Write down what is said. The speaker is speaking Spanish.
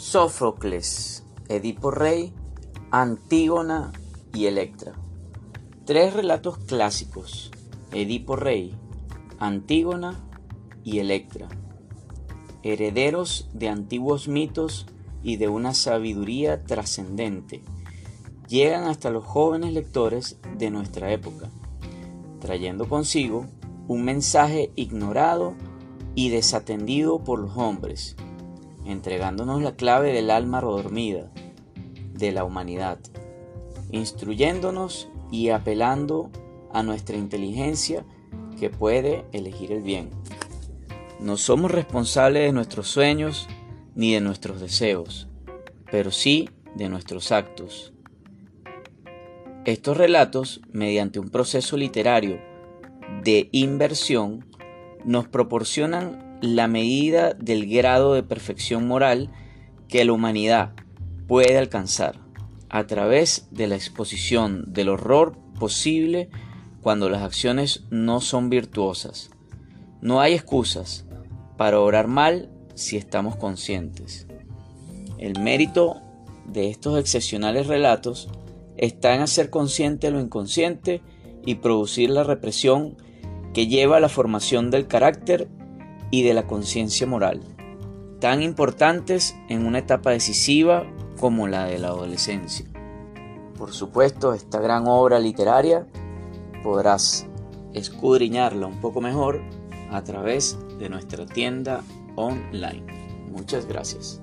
Sófocles, Edipo Rey, Antígona y Electra. Tres relatos clásicos, Edipo Rey, Antígona y Electra, herederos de antiguos mitos y de una sabiduría trascendente, llegan hasta los jóvenes lectores de nuestra época, trayendo consigo un mensaje ignorado y desatendido por los hombres entregándonos la clave del alma dormida de la humanidad, instruyéndonos y apelando a nuestra inteligencia que puede elegir el bien. No somos responsables de nuestros sueños ni de nuestros deseos, pero sí de nuestros actos. Estos relatos, mediante un proceso literario de inversión, nos proporcionan la medida del grado de perfección moral que la humanidad puede alcanzar a través de la exposición del horror posible cuando las acciones no son virtuosas. No hay excusas para orar mal si estamos conscientes. El mérito de estos excepcionales relatos está en hacer consciente lo inconsciente y producir la represión que lleva a la formación del carácter y de la conciencia moral, tan importantes en una etapa decisiva como la de la adolescencia. Por supuesto, esta gran obra literaria podrás escudriñarla un poco mejor a través de nuestra tienda online. Muchas gracias.